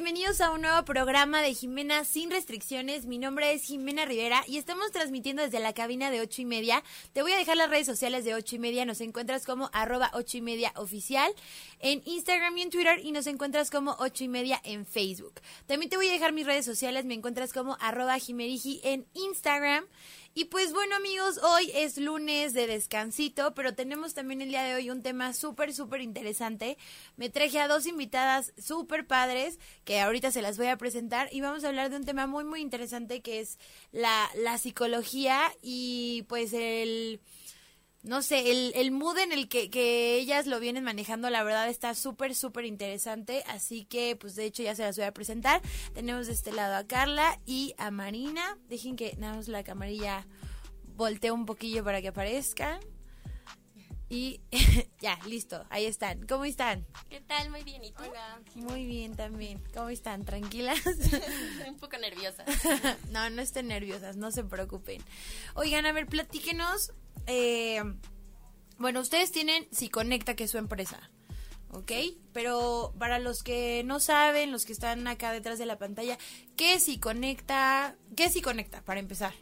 bienvenidos a un nuevo programa de Jimena sin restricciones. Mi nombre es Jimena Rivera y estamos transmitiendo desde la cabina de ocho y media. Te voy a dejar las redes sociales de ocho y media. Nos encuentras como arroba ocho y media oficial en Instagram y en Twitter y nos encuentras como ocho y media en Facebook. También te voy a dejar mis redes sociales. Me encuentras como arroba Jimeriji en Instagram. Y pues bueno amigos, hoy es lunes de descansito, pero tenemos también el día de hoy un tema súper, súper interesante. Me traje a dos invitadas súper padres que ahorita se las voy a presentar y vamos a hablar de un tema muy, muy interesante que es la, la psicología y pues el no sé, el, el mood en el que, que ellas lo vienen manejando, la verdad está súper, súper interesante. Así que, pues de hecho ya se las voy a presentar. Tenemos de este lado a Carla y a Marina. Dejen que nada más la camarilla voltee un poquillo para que aparezcan. Y ya, listo, ahí están. ¿Cómo están? ¿Qué tal? Muy bien, ¿y tú? Hola. Muy bien también. ¿Cómo están? ¿Tranquilas? un poco nerviosa. no, no estén nerviosas, no se preocupen. Oigan, a ver, platíquenos. Eh, bueno, ustedes tienen Si Conecta, que es su empresa. ¿Ok? Pero para los que no saben, los que están acá detrás de la pantalla, ¿qué es Si Conecta? ¿Qué es Si Conecta, para empezar?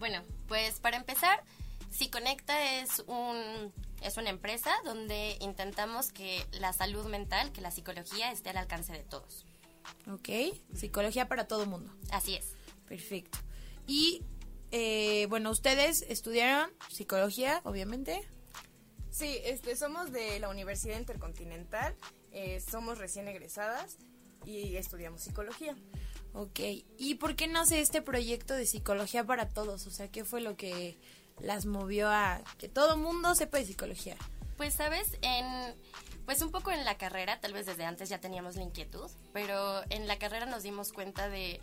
Bueno, pues para empezar, Si Conecta es un es una empresa donde intentamos que la salud mental, que la psicología esté al alcance de todos. Ok, psicología para todo mundo. Así es. Perfecto. Y eh, bueno, ustedes estudiaron psicología, obviamente. Sí, este, somos de la Universidad Intercontinental, eh, somos recién egresadas y estudiamos psicología. Ok, ¿y por qué nace este proyecto de psicología para todos? O sea, ¿qué fue lo que las movió a que todo mundo sepa de psicología? Pues, ¿sabes? En, pues un poco en la carrera, tal vez desde antes ya teníamos la inquietud, pero en la carrera nos dimos cuenta de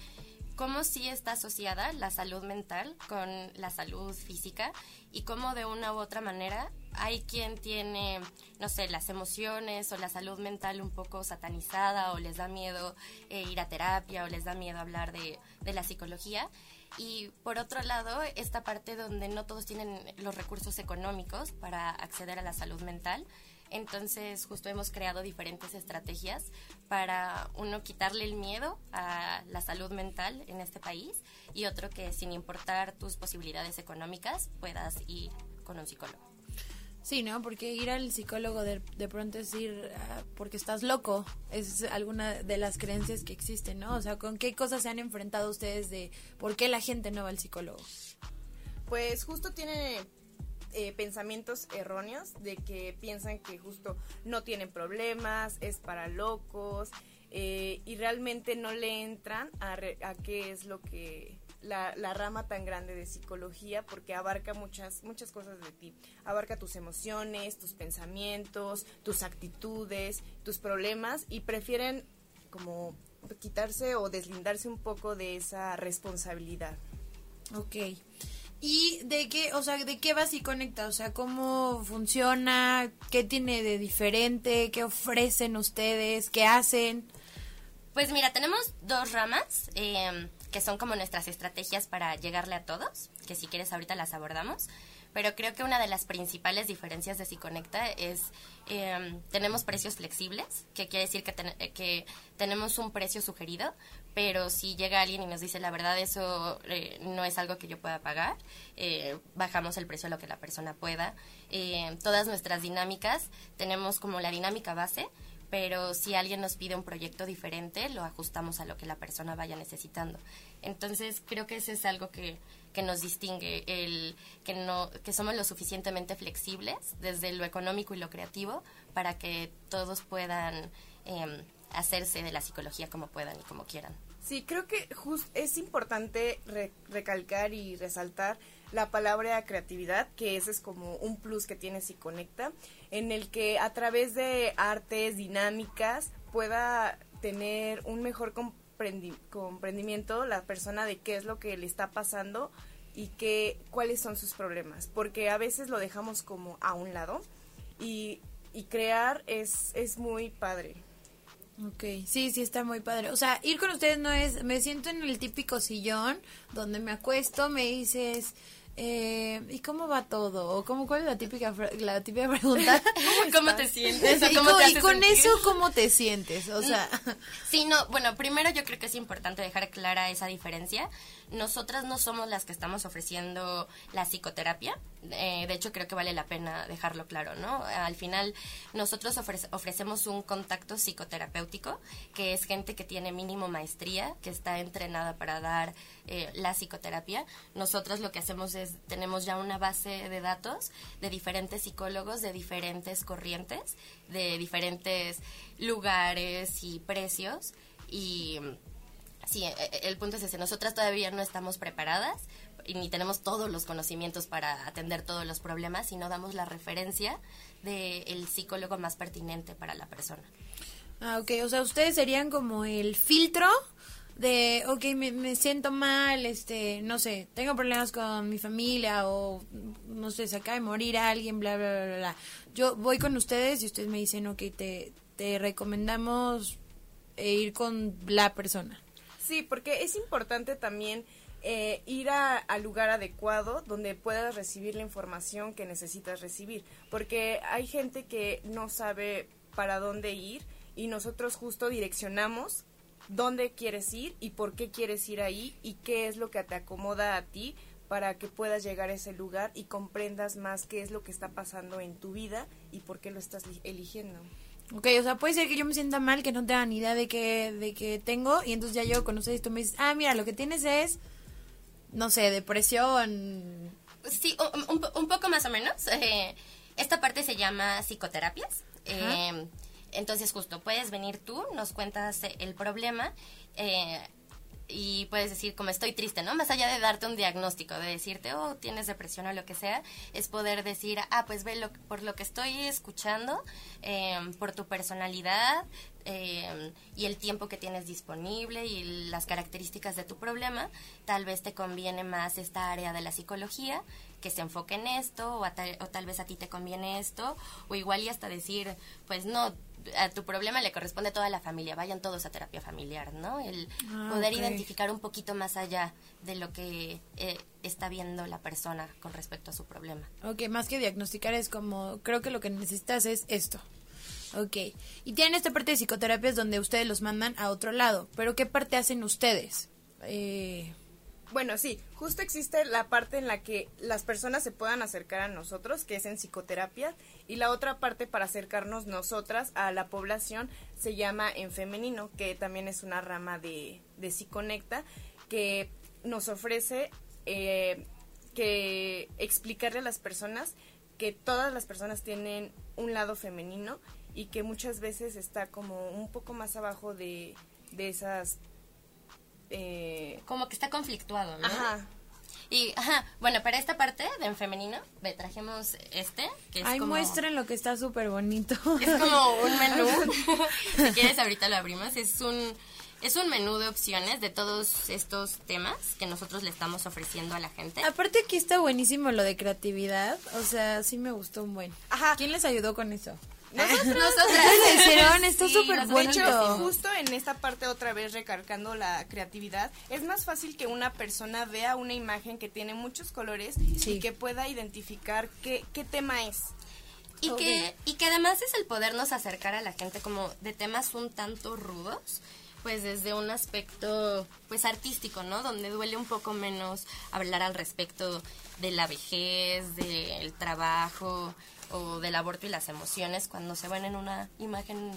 cómo sí está asociada la salud mental con la salud física y cómo de una u otra manera hay quien tiene, no sé, las emociones o la salud mental un poco satanizada o les da miedo eh, ir a terapia o les da miedo hablar de, de la psicología. Y por otro lado, esta parte donde no todos tienen los recursos económicos para acceder a la salud mental. Entonces, justo hemos creado diferentes estrategias para, uno, quitarle el miedo a la salud mental en este país y otro, que sin importar tus posibilidades económicas, puedas ir con un psicólogo. Sí, ¿no? Porque ir al psicólogo de, de pronto es ir ah, porque estás loco. Es alguna de las creencias que existen, ¿no? O sea, ¿con qué cosas se han enfrentado ustedes de por qué la gente no va al psicólogo? Pues justo tiene eh, pensamientos erróneos de que piensan que justo no tienen problemas, es para locos eh, y realmente no le entran a, re- a qué es lo que la, la rama tan grande de psicología porque abarca muchas muchas cosas de ti abarca tus emociones tus pensamientos tus actitudes tus problemas y prefieren como quitarse o deslindarse un poco de esa responsabilidad Ok. ¿Y de qué, o sea, de qué va y conecta? O sea, ¿cómo funciona? ¿Qué tiene de diferente? ¿Qué ofrecen ustedes? ¿Qué hacen? Pues mira, tenemos dos ramas eh, que son como nuestras estrategias para llegarle a todos, que si quieres ahorita las abordamos. Pero creo que una de las principales diferencias de Siconecta es eh, tenemos precios flexibles, que quiere decir que, ten- eh, que tenemos un precio sugerido, pero si llega alguien y nos dice la verdad eso eh, no es algo que yo pueda pagar, eh, bajamos el precio a lo que la persona pueda. Eh, todas nuestras dinámicas tenemos como la dinámica base, pero si alguien nos pide un proyecto diferente, lo ajustamos a lo que la persona vaya necesitando. Entonces, creo que ese es algo que, que nos distingue, el que, no, que somos lo suficientemente flexibles desde lo económico y lo creativo para que todos puedan eh, hacerse de la psicología como puedan y como quieran. Sí, creo que just es importante re- recalcar y resaltar la palabra creatividad, que ese es como un plus que tiene Si Conecta, en el que a través de artes, dinámicas, pueda tener un mejor comprendi- comprendimiento la persona de qué es lo que le está pasando y qué, cuáles son sus problemas, porque a veces lo dejamos como a un lado y, y crear es, es muy padre. Ok, sí, sí está muy padre. O sea, ir con ustedes no es, me siento en el típico sillón donde me acuesto, me dices, eh, ¿y cómo va todo? ¿O cómo, cuál es la típica, la típica pregunta? ¿Cómo, te sientes? y, cómo y con eso, ¿cómo te sientes? O sea... Sí, no, bueno, primero yo creo que es importante dejar clara esa diferencia. Nosotras no somos las que estamos ofreciendo la psicoterapia. Eh, de hecho, creo que vale la pena dejarlo claro, ¿no? Al final, nosotros ofrecemos un contacto psicoterapéutico, que es gente que tiene mínimo maestría, que está entrenada para dar eh, la psicoterapia. Nosotros lo que hacemos es, tenemos ya una base de datos de diferentes psicólogos, de diferentes corrientes, de diferentes lugares y precios. Y sí, e, e, el punto es ese, nosotras todavía no estamos preparadas y ni tenemos todos los conocimientos para atender todos los problemas, sino damos la referencia del psicólogo más pertinente para la persona. Ah, ok, o sea, ustedes serían como el filtro de, ok, me, siento mal, este, no sé, tengo problemas con mi familia o, no sé, se acaba de morir alguien, bla, bla, bla, bla. Yo voy con ustedes y ustedes me dicen, ok, te, te recomendamos ir con la persona. Sí, porque es importante también eh, ir al lugar adecuado donde puedas recibir la información que necesitas recibir. Porque hay gente que no sabe para dónde ir y nosotros justo direccionamos dónde quieres ir y por qué quieres ir ahí y qué es lo que te acomoda a ti para que puedas llegar a ese lugar y comprendas más qué es lo que está pasando en tu vida y por qué lo estás eligiendo. Ok, o sea, puede ser que yo me sienta mal, que no tenga ni idea de que, de que tengo, y entonces ya yo con ustedes tú me dices, ah, mira, lo que tienes es, no sé, depresión. Sí, un, un, poco más o menos. Eh, esta parte se llama psicoterapias. Eh, entonces, justo, puedes venir tú, nos cuentas el problema. Eh, y puedes decir como estoy triste, ¿no? Más allá de darte un diagnóstico, de decirte, oh, tienes depresión o lo que sea, es poder decir, ah, pues ve lo, por lo que estoy escuchando, em, por tu personalidad em, y el tiempo que tienes disponible y las características de tu problema, tal vez te conviene más esta área de la psicología que se enfoque en esto o, o tal vez a ti te conviene esto o igual y hasta decir, pues no, a tu problema le corresponde a toda la familia, vayan todos a terapia familiar, ¿no? El ah, poder identificar un poquito más allá de lo que eh, está viendo la persona con respecto a su problema. Ok, más que diagnosticar es como, creo que lo que necesitas es esto. Ok, y tienen esta parte de psicoterapias donde ustedes los mandan a otro lado, pero ¿qué parte hacen ustedes? Eh, bueno, sí, justo existe la parte en la que las personas se puedan acercar a nosotros, que es en psicoterapia, y la otra parte para acercarnos nosotras a la población se llama en femenino, que también es una rama de, de Psiconecta, que nos ofrece eh, que explicarle a las personas que todas las personas tienen un lado femenino y que muchas veces está como un poco más abajo de, de esas eh, como que está conflictuado, ¿no? Ajá. Y, ajá, bueno, para esta parte de en femenino, ve, trajimos este, que es Ay, muestren lo que está súper bonito. Es como un menú. si quieres, ahorita lo abrimos. Es un, es un menú de opciones de todos estos temas que nosotros le estamos ofreciendo a la gente. Aparte aquí está buenísimo lo de creatividad. O sea, sí me gustó un buen. Ajá. ¿Quién les ayudó con eso? Nosotros, nosotras hicieron, esto súper bonito. De hecho, justo en esta parte otra vez recargando la creatividad, es más fácil que una persona vea una imagen que tiene muchos colores y que pueda identificar qué, qué tema es. Y, que, y que además es el podernos acercar a la gente como de temas un tanto rudos, pues desde un aspecto pues artístico, ¿no? Donde duele un poco menos hablar al respecto de la vejez, del trabajo, o del aborto y las emociones cuando se ven en una imagen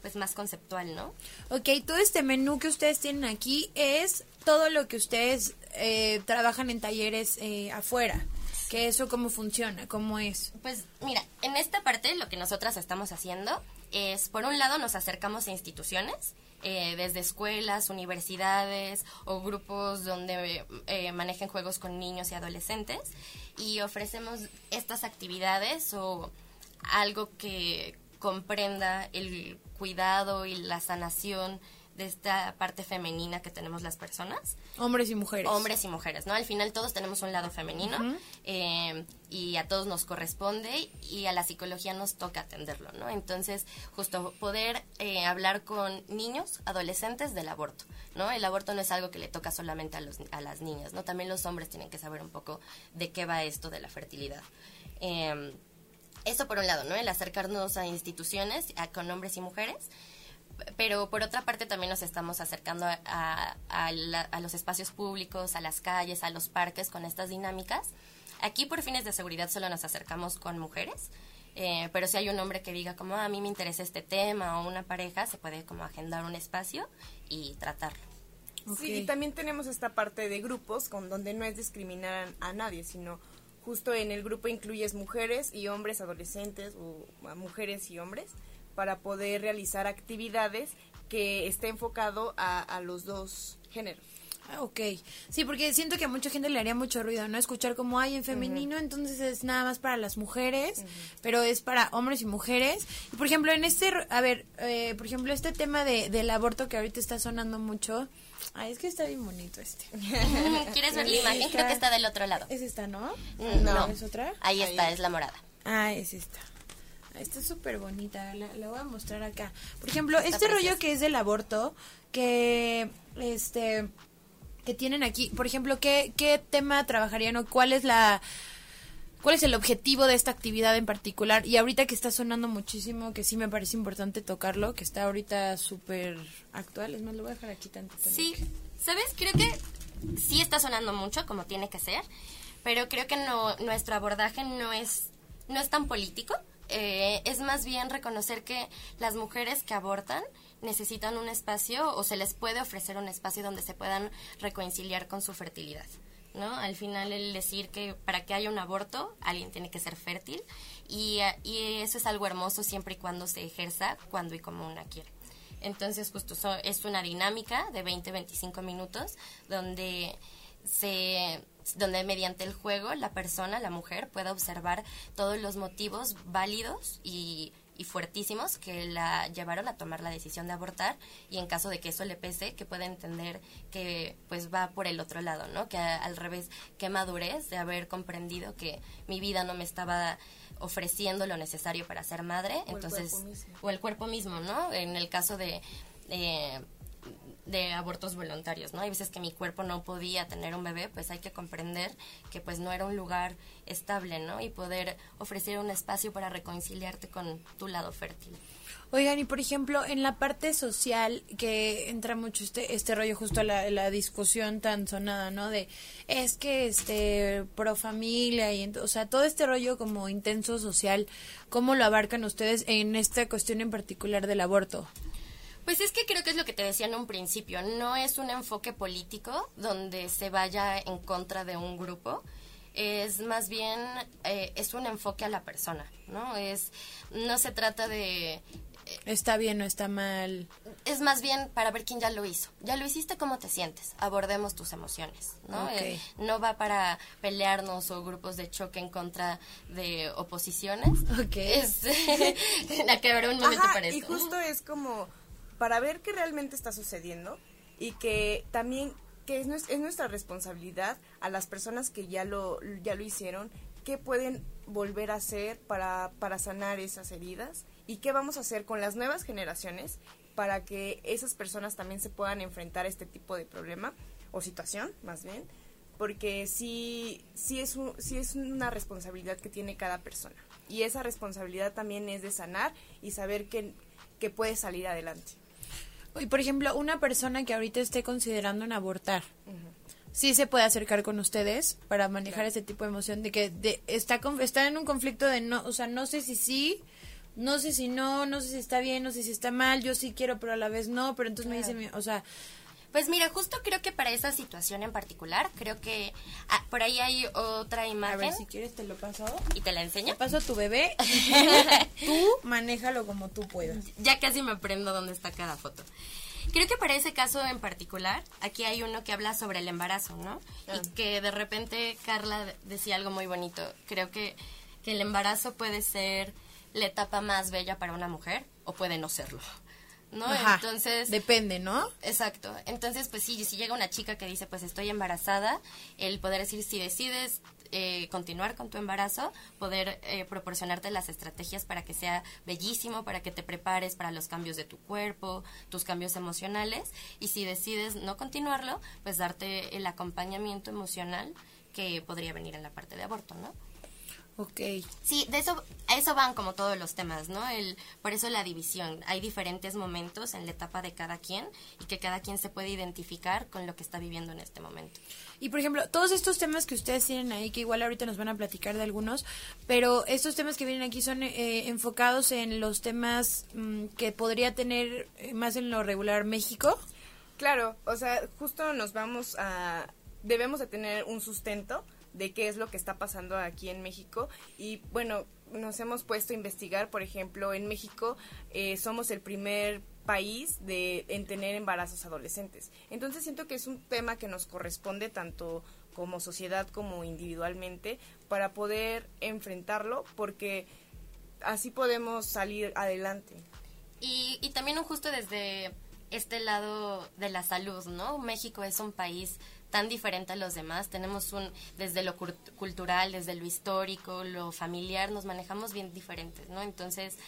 pues más conceptual, ¿no? Ok, todo este menú que ustedes tienen aquí es todo lo que ustedes eh, trabajan en talleres eh, afuera. ¿Que eso cómo funciona? ¿Cómo es? Pues mira, en esta parte lo que nosotras estamos haciendo es, por un lado, nos acercamos a instituciones, eh, desde escuelas, universidades o grupos donde manejen juegos con niños y adolescentes y ofrecemos estas actividades o algo que comprenda el cuidado y la sanación de esta parte femenina que tenemos las personas. Hombres y mujeres. Hombres y mujeres, ¿no? Al final todos tenemos un lado femenino eh, y a todos nos corresponde y a la psicología nos toca atenderlo, ¿no? Entonces, justo poder eh, hablar con niños, adolescentes del aborto, ¿no? El aborto no es algo que le toca solamente a, los, a las niñas, ¿no? También los hombres tienen que saber un poco de qué va esto de la fertilidad. Eh, eso por un lado, ¿no? El acercarnos a instituciones con hombres y mujeres pero por otra parte también nos estamos acercando a, a, los espacios públicos, a las calles, a los parques con estas dinámicas. Aquí por fines de seguridad solo nos acercamos con mujeres, eh, pero si hay un hombre que diga como ah, a mí me interesa este tema o una pareja, se puede como agendar un espacio y tratarlo. Sí, y también tenemos esta parte de grupos con donde no es discriminar a, nadie, sino justo en el grupo incluyes mujeres y hombres, adolescentes o mujeres y hombres para poder realizar actividades que esté enfocado a, los dos géneros. Ah, ok, sí, porque siento que a mucha gente le haría mucho ruido, ¿no? Escuchar como hay en femenino, entonces es nada más para las mujeres, pero es para hombres y mujeres. Y por ejemplo, en este, a ver, eh, por ejemplo, este tema de, del aborto que ahorita está sonando mucho, ay, es que está bien bonito este. ¿Quieres ver la imagen? Creo que está del otro lado. Es esta, ¿no? Mm, no. ¿Es otra? Ahí está, es la morada. Ah, es esta. Esta es súper bonita, la, voy a mostrar acá. Por ejemplo, este rollo que es del aborto, que este que tienen aquí, por ejemplo, ¿qué, qué tema trabajarían o cuál es la cuál es el objetivo de esta actividad en particular? Y ahorita que está sonando muchísimo, que sí me parece importante tocarlo, que está ahorita súper actual, es más, lo voy a dejar aquí tantito. Sí, ¿sabes? Creo que sí está sonando mucho, como tiene que ser, pero creo que no, nuestro abordaje no es, no es tan político, eh, es más bien reconocer que las mujeres que abortan necesitan un espacio o se les puede ofrecer un espacio donde se puedan reconciliar con su fertilidad. ¿no? Al final el decir que para que haya un aborto alguien tiene que ser fértil y, y eso es algo hermoso siempre y cuando se ejerza cuando y como una quiere. Entonces justo es una dinámica de 20-25 minutos donde se donde mediante el juego la persona, la mujer, pueda observar todos los motivos válidos y, fuertísimos que la llevaron a tomar la decisión de abortar y en caso de que eso le pese, que pueda entender que pues va por el otro lado, ¿no? Que al revés, qué madurez de haber comprendido que mi vida no me estaba ofreciendo lo necesario para ser madre, o entonces el o el cuerpo mismo, ¿no? En el caso de eh, de abortos voluntarios, ¿no? Hay veces que mi cuerpo no podía tener un bebé, pues hay que comprender que pues no era un lugar estable, ¿no? Y poder ofrecer un espacio para reconciliarte con tu lado fértil. Oigan, y por ejemplo, en la parte social, que entra mucho este, este rollo, justo la, la discusión tan sonada, ¿no? De, es que, este, pro familia, y, o sea, todo este rollo como intenso social, ¿cómo lo abarcan ustedes en esta cuestión en particular del aborto? Pues es que creo que es lo que te decía en un principio, no es un enfoque político donde se vaya en contra de un grupo, es más bien, eh, es un enfoque a la persona, ¿no? Es, no se trata de... Eh, está bien o está mal. Es más bien para ver quién ya lo hizo. Ya lo hiciste, ¿cómo te sientes? Abordemos tus emociones, ¿no? Eh, no va para pelearnos o grupos de choque en contra de oposiciones. Ok. Es la que habrá un momento para Y justo es como para ver qué realmente está sucediendo y que también que es, es nuestra responsabilidad a las personas que ya lo, ya lo hicieron, qué pueden volver a hacer para, para sanar esas heridas y qué vamos a hacer con las nuevas generaciones para que esas personas también se puedan enfrentar a este tipo de problema o situación, más bien, porque sí, sí, es, un, sí es una responsabilidad que tiene cada persona. Y esa responsabilidad también es de sanar y saber que, que puede salir adelante. Y por ejemplo, una persona que ahorita esté considerando en abortar, sí se puede acercar con ustedes para manejar ese tipo de emoción de que de, está, está en un conflicto de no, o sea, no sé si sí, no sé si no, no sé si está bien, no sé si está mal, yo sí quiero, pero a la vez no, pero entonces me dicen, o sea, pues mira, justo creo que para esa situación en particular, creo que ah, por ahí hay otra imagen. A ver, si quieres te lo paso. ¿Y te la enseño? Te paso a tu bebé tú, manéjalo como tú puedas. Ya casi me aprendo dónde está cada foto. Creo que para ese caso en particular, aquí hay uno que habla sobre el embarazo, ¿no? Y ah. que de repente Carla decía algo muy bonito. Creo que, que el embarazo puede ser la etapa más bella para una mujer o puede no serlo. ¿No? Ajá, Entonces... Depende, ¿no? Exacto. Entonces, pues sí, si llega una chica que dice, pues estoy embarazada, el poder decir, si decides eh, continuar con tu embarazo, poder eh, proporcionarte las estrategias para que sea bellísimo, para que te prepares para los cambios de tu cuerpo, tus cambios emocionales, y si decides no continuarlo, pues darte el acompañamiento emocional que podría venir en la parte de aborto, ¿no? Ok. Sí, de eso, a eso van como todos los temas, ¿no? El, por eso la división. Hay diferentes momentos en la etapa de cada quien y que cada quien se puede identificar con lo que está viviendo en este momento. Y por ejemplo, todos estos temas que ustedes tienen ahí, que igual ahorita nos van a platicar de algunos, pero estos temas que vienen aquí son eh, enfocados en los temas mm, que podría tener eh, más en lo regular México. Claro, o sea, justo nos vamos a... Debemos de tener un sustento de qué es lo que está pasando aquí en México y bueno, nos hemos puesto a investigar, por ejemplo, en México eh, somos el primer país de, en tener embarazos adolescentes. Entonces siento que es un tema que nos corresponde tanto como sociedad como individualmente para poder enfrentarlo porque así podemos salir adelante. Y, y también justo desde este lado de la salud, ¿no? México es un país tan diferente a los demás. Tenemos un, desde lo cultural, desde lo histórico, lo familiar, nos manejamos bien diferentes, ¿no? Entonces,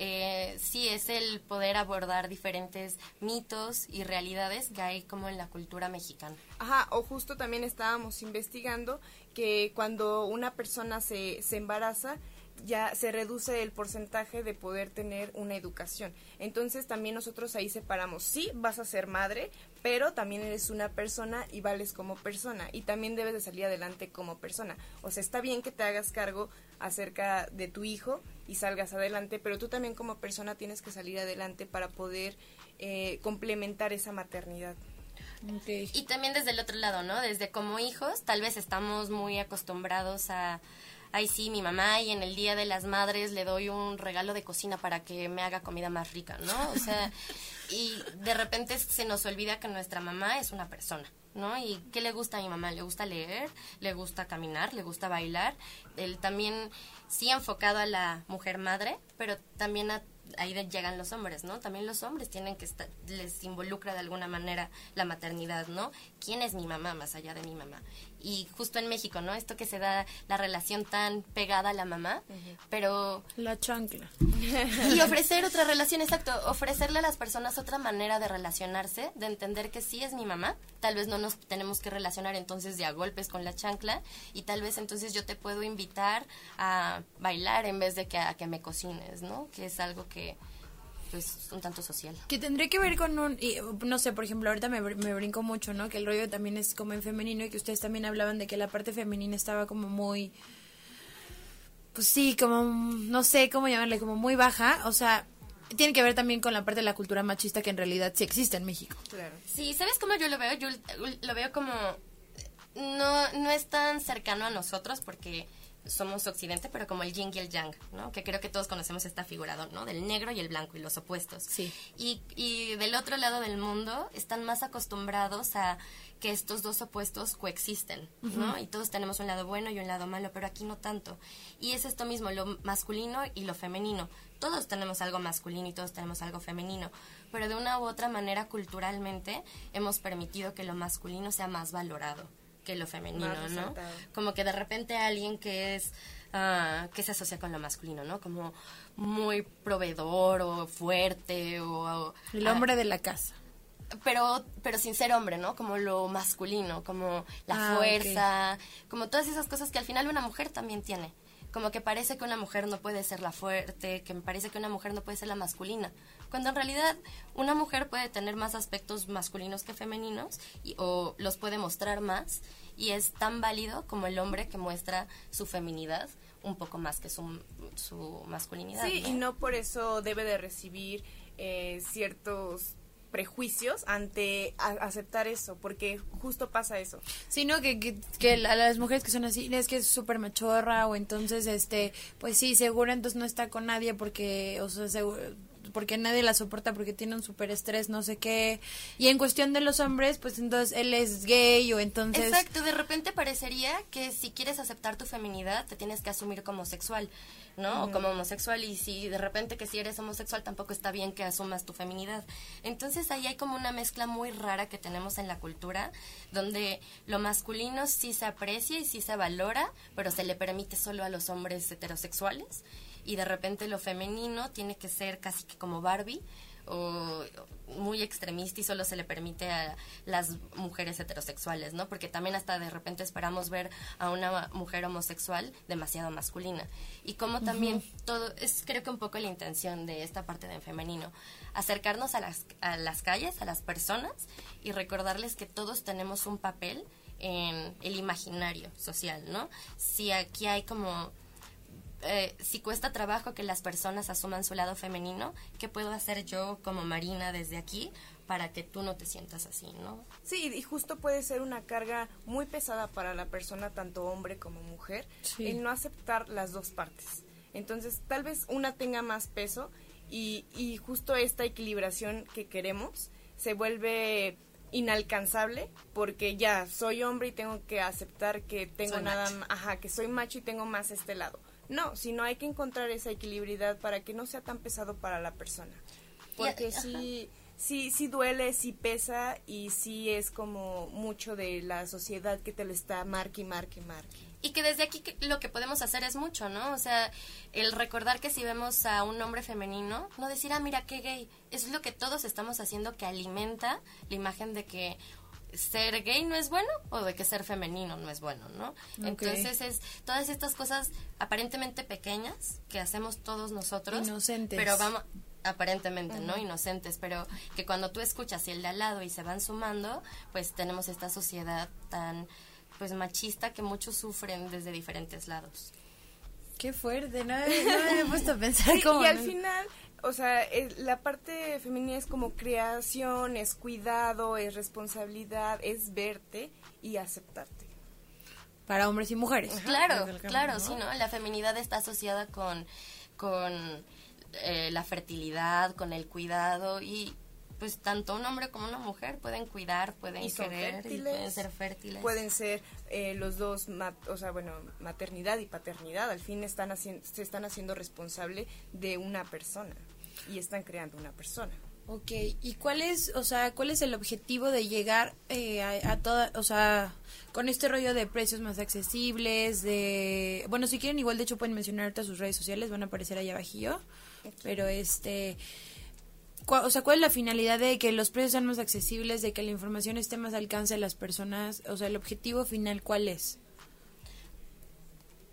eh, sí es el poder abordar diferentes mitos y realidades que hay como en la cultura mexicana. Ajá, o justo también estábamos investigando que cuando una persona se, se embaraza, ya se reduce el porcentaje de poder tener una educación. Entonces también nosotros ahí separamos, sí, vas a ser madre, pero también eres una persona y vales como persona y también debes de salir adelante como persona. O sea, está bien que te hagas cargo acerca de tu hijo y salgas adelante, pero tú también como persona tienes que salir adelante para poder eh, complementar esa maternidad. Okay. Y también desde el otro lado, ¿no? Desde como hijos, tal vez estamos muy acostumbrados a ay sí, mi mamá y en el Día de las Madres le doy un regalo de cocina para que me haga comida más rica, ¿no? O sea, y de repente se nos olvida que nuestra mamá es una persona. ¿no? ¿Y qué le gusta a mi mamá? Le gusta leer, le gusta caminar, le gusta bailar. Él también sí enfocado a la mujer madre, pero también a ahí llegan los hombres, ¿no? También los hombres tienen que estar, les involucra de alguna manera la maternidad, ¿no? ¿Quién es mi mamá más allá de mi mamá? Y justo en México, ¿no? Esto que se da la relación tan pegada a la mamá, pero... La chancla. Y ofrecer otra relación, exacto, ofrecerle a las personas otra manera de relacionarse, de entender que sí es mi mamá, tal vez no nos tenemos que relacionar entonces de a golpes con la chancla, y tal vez entonces yo te puedo invitar a bailar en vez de que a que me cocines, ¿no? Que es algo que pues un tanto social. Que tendría que ver con un, no sé, por ejemplo, ahorita me, me brinco mucho, ¿no? Que el rollo también es como en femenino y que ustedes también hablaban de que la parte femenina estaba como muy, pues sí, como, no sé cómo llamarle, como muy baja, o sea, tiene que ver también con la parte de la cultura machista que en realidad sí existe en México. Claro. Sí, ¿sabes cómo yo lo veo? Yo lo veo como, no, no es tan cercano a nosotros porque somos occidente, pero como el yin y el yang, ¿no? Que creo que todos conocemos esta figura, ¿no? Del negro y el blanco y los opuestos. Sí. Y, y del otro lado del mundo están más acostumbrados a que estos dos opuestos coexisten, ¿no? Y todos tenemos un lado bueno y un lado malo, pero aquí no tanto. Y es esto mismo, lo masculino y lo femenino. Todos tenemos algo masculino y todos tenemos algo femenino, pero de una u otra manera culturalmente hemos permitido que lo masculino sea más valorado que lo femenino, ¿no? Como que de repente alguien que es uh, que se asocia con lo masculino, ¿no? Como muy proveedor o fuerte o el hombre de la casa. Pero pero sin ser hombre, ¿no? Como lo masculino, como la ah, fuerza, como todas esas cosas que al final una mujer también tiene como que parece que una mujer no puede ser la fuerte, que me parece que una mujer no puede ser la masculina, cuando en realidad una mujer puede tener más aspectos masculinos que femeninos y, o los puede mostrar más y es tan válido como el hombre que muestra su feminidad un poco más que su, su masculinidad. Sí, y no por eso debe de recibir eh, ciertos prejuicios ante aceptar eso, porque justo pasa eso. Sino que, que, que las mujeres que son así, es que es súper machorra o entonces, este, pues sí, seguro entonces no está con nadie porque, o sea, seguro, porque nadie la soporta porque tiene un super estrés, no sé qué. Y en cuestión de los hombres, pues entonces él es gay o entonces... Exacto, de repente parecería que si quieres aceptar tu feminidad te tienes que asumir como sexual, ¿no? O como homosexual y si de repente que si eres homosexual tampoco está bien que asumas tu feminidad. Entonces ahí hay como una mezcla muy rara que tenemos en la cultura donde lo masculino sí se aprecia y sí se valora, pero se le permite solo a los hombres heterosexuales y de repente lo femenino tiene que ser casi que como Barbie o muy extremista y solo se le permite a las mujeres heterosexuales, ¿no? Porque también hasta de repente esperamos ver a una mujer homosexual demasiado masculina. Y como también todo, es creo que un poco la intención de esta parte de femenino, acercarnos a las, a las calles, a las personas y recordarles que todos tenemos un papel en el imaginario social, ¿no? Si aquí hay como eh, si cuesta trabajo que las personas asuman su lado femenino, ¿qué puedo hacer yo como Marina desde aquí para que tú no te sientas así, ¿no? Sí, y justo puede ser una carga muy pesada para la persona, tanto hombre como mujer, el no aceptar las dos partes. Entonces, tal vez una tenga más peso y, y justo esta equilibración que queremos se vuelve inalcanzable porque ya soy hombre y tengo que aceptar que tengo nada, ajá, que soy macho y tengo más este lado. No, sino hay que encontrar esa equilibridad para que no sea tan pesado para la persona. Porque sí, sí, sí duele, sí pesa y sí es como mucho de la sociedad que te lo está marque marque marque. Y que desde aquí lo que podemos hacer es mucho, ¿no? O sea, el recordar que si vemos a un hombre femenino, no decir, ah, mira qué gay. Eso es lo que todos estamos haciendo que alimenta la imagen de que ser gay no es bueno o de que ser femenino no es bueno, ¿no? Entonces es todas estas cosas aparentemente pequeñas que hacemos todos nosotros, inocentes, pero vamos aparentemente, ¿no? Inocentes, pero que cuando tú escuchas y el de al lado y se van sumando, pues tenemos esta sociedad tan pues machista que muchos sufren desde diferentes lados. Qué fuerte, no, me he puesto a pensar como y al final o sea, la parte femenina es como creación, es cuidado, es responsabilidad, es verte y aceptarte. Para hombres y mujeres. claro, claro, sí, ¿no? La feminidad está asociada con, con eh, la fertilidad, con el cuidado y pues tanto un hombre como una mujer pueden cuidar, pueden querer y pueden ser fértiles. Pueden ser eh, los dos, o sea, bueno, maternidad y paternidad. Al fin están haciendo, se están haciendo responsable de una persona y están creando una persona. Ok, ¿y cuál es, o sea, cuál es el objetivo de llegar eh, a, a, toda, o sea, con este rollo de precios más accesibles, de, bueno, si quieren igual de hecho pueden mencionar todas sus redes sociales, van a aparecer ahí abajillo, pero este, o sea, ¿cuál es la finalidad de que los precios sean más accesibles, de que la información esté más al alcance de las personas? O sea, el objetivo final, ¿cuál es?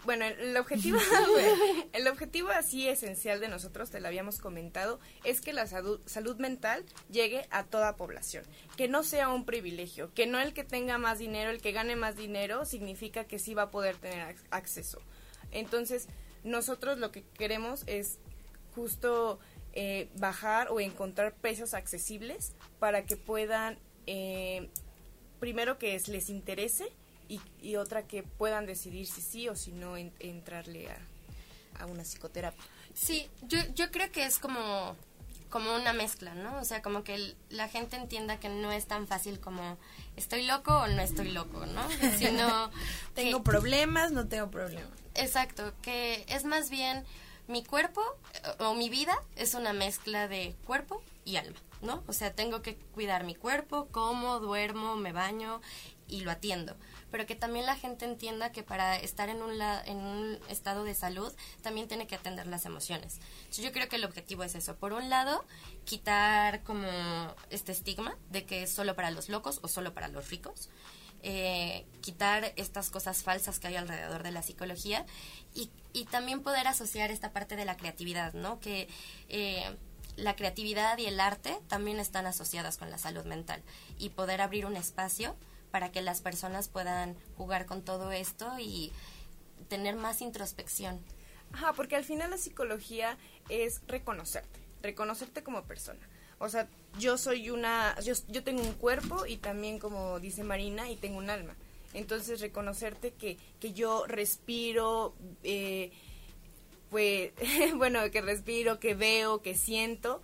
Bueno, el objetivo, el objetivo así esencial de nosotros, te lo habíamos comentado, es que la salud, salud mental llegue a toda población, que no sea un privilegio, que no el que tenga más dinero, el que gane más dinero, significa que sí va a poder tener acceso. Entonces, nosotros lo que queremos es justo eh, bajar o encontrar precios accesibles para que puedan, eh, primero que les interese y, otra que puedan decidir si sí o si no entrarle a, una psicoterapia. Sí, yo, yo creo que es como como una mezcla, ¿no? O sea, como que la gente entienda que no es tan fácil como estoy loco o no estoy loco, ¿no? Sino tengo problemas, no tengo problemas. Exacto, que es más bien mi cuerpo eh, o mi vida es una mezcla de cuerpo y alma, ¿no? O sea, tengo que cuidar mi cuerpo, como, duermo, me baño y lo atiendo. Pero que también la gente entienda que para estar en un, en un estado de salud también tiene que atender las emociones. yo creo que el objetivo es eso. Por un lado, quitar como este estigma de que es solo para los locos o solo para los ricos. Eh, quitar estas cosas falsas que hay alrededor de la psicología y, también poder asociar esta parte de la creatividad, ¿no? Que eh, la creatividad y el arte también están asociadas con la salud mental y poder abrir un espacio para que las personas puedan jugar con todo esto y tener más introspección. Ajá, porque al final la psicología es reconocerte, reconocerte como persona. O sea, yo soy una, yo, yo tengo un cuerpo y también, como dice Marina, y tengo un alma. Entonces, reconocerte que, que yo respiro, eh, pues, bueno, que respiro, que veo, que siento,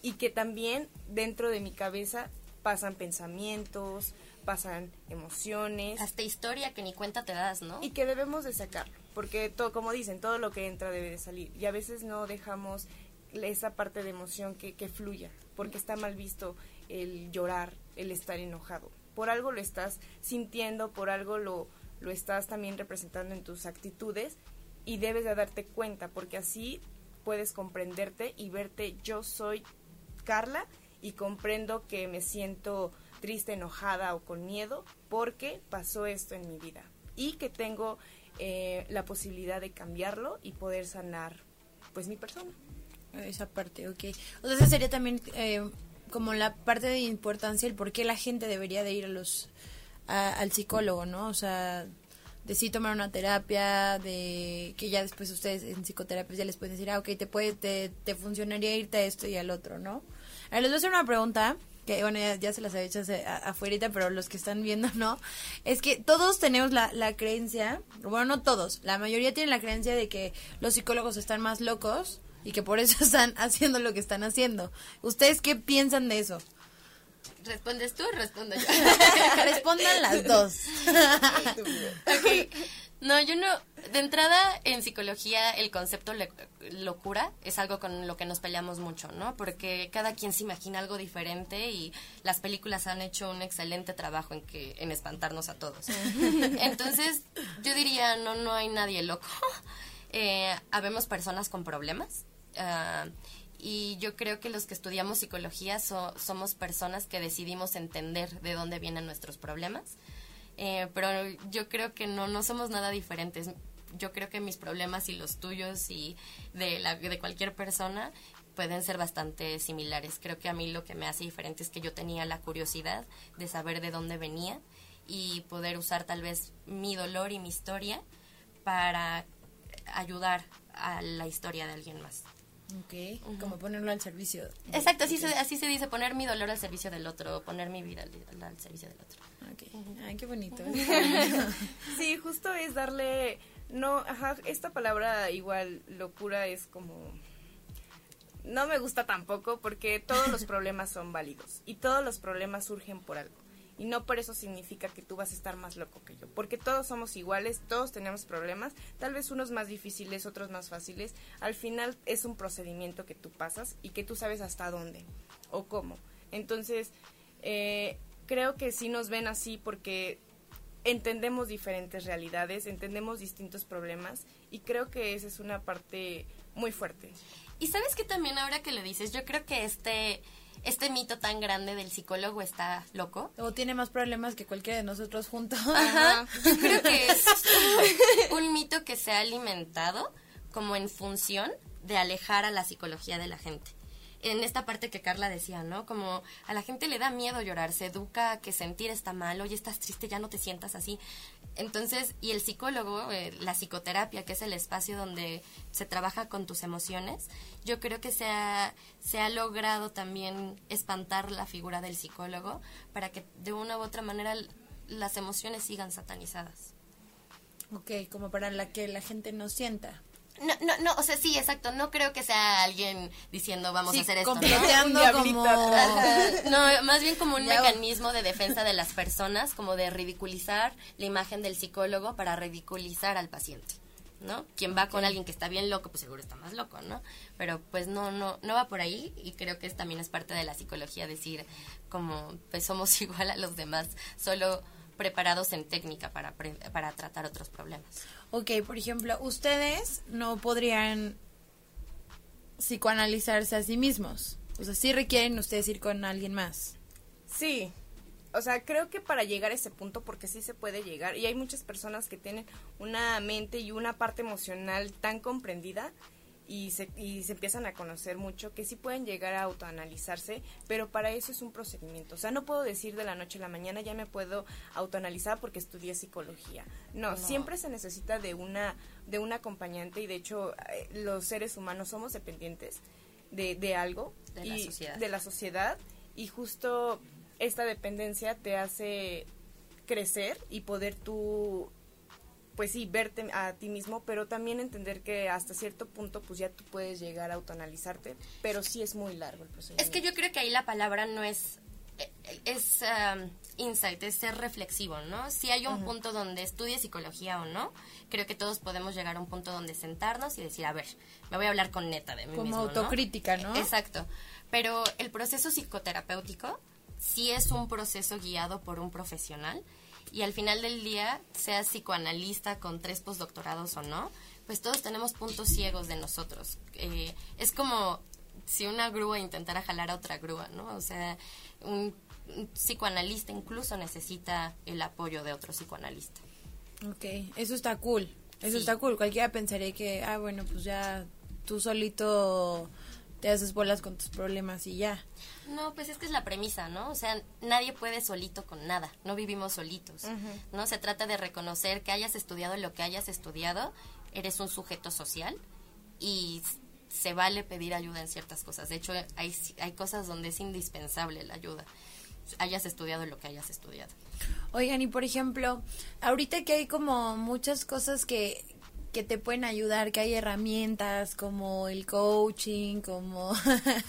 y que también dentro de mi cabeza pasan pensamientos, pasan emociones. Hasta historia que ni cuenta te das, ¿no? Y que debemos de sacarlo, porque todo, como dicen, todo lo que entra debe de salir. Y a veces no dejamos esa parte de emoción que, que fluya, porque está mal visto el llorar, el estar enojado. Por algo lo estás sintiendo, por algo lo, lo estás también representando en tus actitudes y debes de darte cuenta, porque así puedes comprenderte y verte yo soy Carla y comprendo que me siento triste, enojada o con miedo porque pasó esto en mi vida y que tengo eh, la posibilidad de cambiarlo y poder sanar pues mi persona. Esa parte, ok. O sea, esa sería también eh, como la parte de importancia, el por qué la gente debería de ir a los al psicólogo, ¿no? O sea, de sí tomar una terapia, de que ya después ustedes en psicoterapia ya les pueden decir, ah, ok, te, puede, te, te funcionaría irte a esto y al otro, ¿no? A ver, les voy a hacer una pregunta que bueno, ya, se las he hecho afuera, pero los que están viendo no, es que todos tenemos la, la creencia, bueno, no todos, la mayoría tienen la creencia de que los psicólogos están más locos y que por eso están haciendo lo que están haciendo. ¿Ustedes qué piensan de eso? ¿Respondes tú o respondo yo? Respondan las dos. okay. No, yo no. De entrada, en psicología, el concepto locura es algo con lo que nos peleamos mucho, ¿no? Porque cada quien se imagina algo diferente y las películas han hecho un excelente trabajo en que en espantarnos a todos. Entonces, yo diría, no, no hay nadie loco. Eh, habemos personas con problemas. Ah, y yo creo que los que estudiamos psicología somos personas que decidimos entender de dónde vienen nuestros problemas eh, pero yo creo que no, no somos nada diferentes. Yo creo que mis problemas y los tuyos y de, la, de cualquier persona pueden ser bastante similares. Creo que a mí lo que me hace diferente es que yo tenía la curiosidad de saber de dónde venía y poder usar tal vez mi dolor y mi historia para ayudar a la historia de alguien más. Ok, como ponerlo al servicio. Exacto, así, se, así se dice, poner mi dolor al servicio del otro, poner mi vida al servicio del otro. Ay, qué bonito. sí, justo es darle, no, ajá, esta palabra igual, locura es como, no me gusta tampoco porque todos los problemas son válidos y todos los problemas surgen por algo. Y no por eso significa que tú vas a estar más loco que yo, porque todos somos iguales, todos tenemos problemas, tal vez unos más difíciles, otros más fáciles. Al final es un procedimiento que tú pasas y que tú sabes hasta dónde o cómo. Entonces, eh, creo que sí nos ven así porque entendemos diferentes realidades, entendemos distintos problemas y creo que esa es una parte muy fuerte. Y sabes que también ahora que lo dices, yo creo que este este mito tan grande del psicólogo está loco. O tiene más problemas que cualquiera de nosotros juntos. Ajá. Yo creo que es un mito que se ha alimentado como en función de alejar a la psicología de la gente en esta parte que Carla decía, ¿no? Como a la gente le da miedo llorar, se educa que sentir está mal, oye, estás triste, ya no te sientas así. Entonces, y el psicólogo, eh, la psicoterapia, que es el espacio donde se trabaja con tus emociones, yo creo que se ha, se ha logrado también espantar la figura del psicólogo para que de una u otra manera las emociones sigan satanizadas. Ok, como para la que la gente no sienta. No, no, no, o sea, sí, exacto. No creo que sea alguien diciendo vamos a hacer esto. ¿no? como... no, más bien como un mecanismo de defensa de las personas, como de ridiculizar la imagen del psicólogo para ridiculizar al paciente. ¿no? Quien va con alguien que está bien loco, pues seguro está más loco, ¿no? Pero pues no, no, no va por ahí y creo que también es parte de la psicología decir como pues somos igual a los demás, solo preparados en técnica para, para tratar otros problemas. Ok, por ejemplo, ustedes no podrían psicoanalizarse a sí mismos. O sea, sí requieren ustedes ir con alguien más. Sí. O sea, creo que para llegar a ese punto, porque sí se puede llegar, y hay muchas personas que tienen una mente y una parte emocional tan comprendida y se, y se empiezan a conocer mucho, que sí pueden llegar a autoanalizarse, pero para eso es un procedimiento. O sea, no puedo decir de la noche a la mañana ya me puedo autoanalizar porque estudié psicología. No, siempre se necesita de una, de un acompañante y de hecho eh, los seres humanos somos dependientes de, de algo. De la sociedad. De la sociedad y justo esta dependencia te hace crecer y poder tú pues sí, verte a ti mismo, pero también entender que hasta cierto punto pues ya tú puedes llegar a autoanalizarte, pero sí es muy largo el proceso. Es que yo creo que ahí la palabra no es eh, es um, insight, es ser reflexivo, ¿no? Si hay un punto donde estudie psicología o no, creo que todos podemos llegar a un punto donde sentarnos y decir, a ver, me voy a hablar con neta de mí Como mismo, ¿no? autocrítica, ¿no? Exacto. Pero el proceso psicoterapéutico sí es un proceso guiado por un profesional y al final del día, sea psicoanalista con tres postdoctorados o no, pues todos tenemos puntos ciegos de nosotros. Eh, es como si una grúa intentara jalar a otra grúa, ¿no? O sea, un, un psicoanalista incluso necesita el apoyo de otro psicoanalista. Ok, eso está cool. Eso Sí. está cool. Cualquiera pensaría que, ah, bueno, pues ya tú solito te haces bolas con tus problemas y ya. No, pues es que es la premisa, ¿no? O sea, nadie puede solito con nada, no vivimos solitos, ¿no? Se trata de reconocer que hayas estudiado lo que hayas estudiado, eres un sujeto social y se vale pedir ayuda en ciertas cosas. De hecho, hay, hay cosas donde es indispensable la ayuda, hayas estudiado lo que hayas estudiado. Oigan, y por ejemplo, ahorita que hay como muchas cosas que, que te pueden ayudar, que hay herramientas como el coaching, como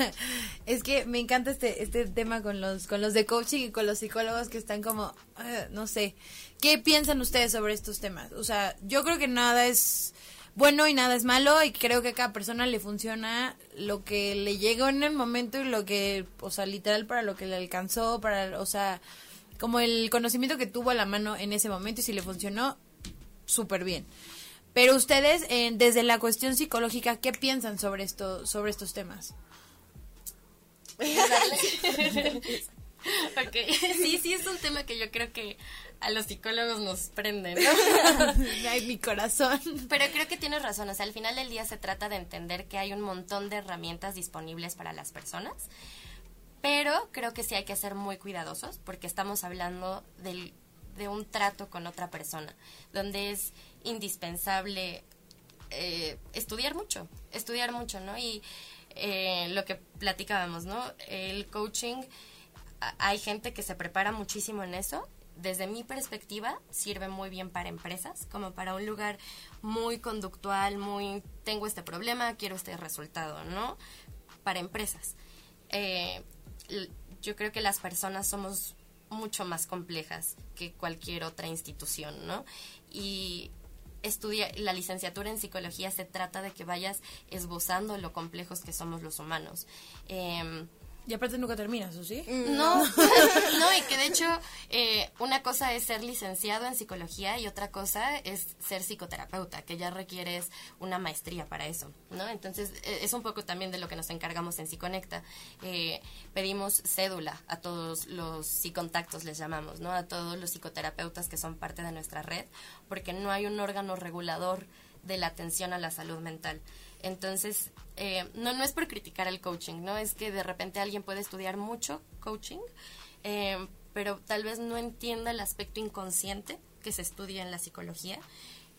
es que me encanta este este tema con los con los de coaching y con los psicólogos que están como eh, no sé, ¿qué piensan ustedes sobre estos temas? O sea, yo creo que nada es bueno y nada es malo y creo que a cada persona le funciona lo que le llegó en el momento y lo que, o sea, literal para lo que le alcanzó, para, o sea, como el conocimiento que tuvo a la mano en ese momento y si le funcionó, súper bien. Pero ustedes, eh, desde la cuestión psicológica, ¿qué piensan sobre esto, sobre estos temas? Ok, sí, sí es un tema que yo creo que a los psicólogos nos prende, ¿no? Ay, mi corazón. Pero creo que tienes razón, o sea, al final del día se trata de entender que hay un montón de herramientas disponibles para las personas, pero creo que sí hay que ser muy cuidadosos porque estamos hablando del, de un trato con otra persona, donde es indispensable eh, estudiar mucho, estudiar mucho, ¿no? Y eh, lo que platicábamos, ¿no? El coaching, hay gente que se prepara muchísimo en eso. Desde mi perspectiva, sirve muy bien para empresas, como para un lugar muy conductual, muy, tengo este problema, quiero este resultado, ¿no? Para empresas. Eh, yo creo que las personas somos mucho más complejas que cualquier otra institución, ¿no? Y estudia la licenciatura en psicología se trata de que vayas esbozando lo complejos que somos los humanos. Em, Y aparte nunca terminas, ¿o sí? no, no, y que de hecho eh, una cosa es ser licenciado en psicología y otra cosa es ser psicoterapeuta, que ya requieres una maestría para eso, ¿no? Entonces eh, es un poco también de lo que nos encargamos en Psiconecta. Eh, pedimos cédula a todos los psicontactos, les llamamos, ¿no? A todos los psicoterapeutas que son parte de nuestra red, porque no hay un órgano regulador de la atención a la salud mental. Entonces, eh, no, no es por criticar el coaching, ¿no? Es que de repente alguien puede estudiar mucho coaching, eh, pero tal vez no entienda el aspecto inconsciente que se estudia en la psicología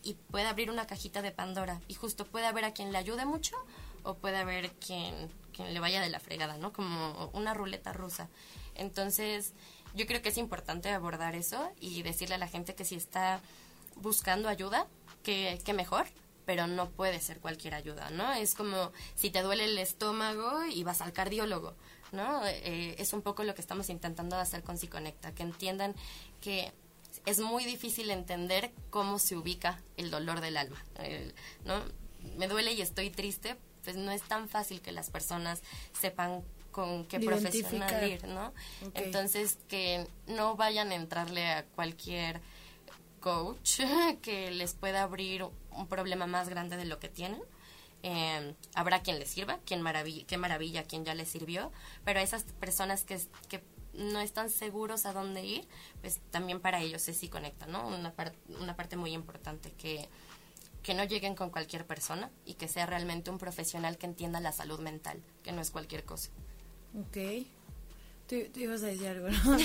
y puede abrir una cajita de Pandora y justo puede haber a quien le ayude mucho o puede haber quien, quien le vaya de la fregada, ¿no? Como una ruleta rusa. Entonces, yo creo que es importante abordar eso y decirle a la gente que si está buscando ayuda, que, que mejor, pero no puede ser cualquier ayuda, ¿no? Es como si te duele el estómago y vas al cardiólogo, ¿no? Eh, es un poco lo que estamos intentando hacer con Psiconecta, que entiendan que es muy difícil entender cómo se ubica el dolor del alma, ¿no? Me duele y estoy triste, pues no es tan fácil que las personas sepan con qué profesional ir, ¿no? Entonces, que no vayan a entrarle a cualquier coach que les pueda abrir un problema más grande de lo que tienen. Eh, habrá quien les sirva, quien maravilla, qué maravilla, quien ya les sirvió, pero a esas personas que, que no están seguros a dónde ir, pues también para ellos es sí conecta, ¿no? Una, par- una parte muy importante que, que no lleguen con cualquier persona y que sea realmente un profesional que entienda la salud mental, que no es cualquier cosa. Ok. Tú, tú ibas a decir algo, ¿no?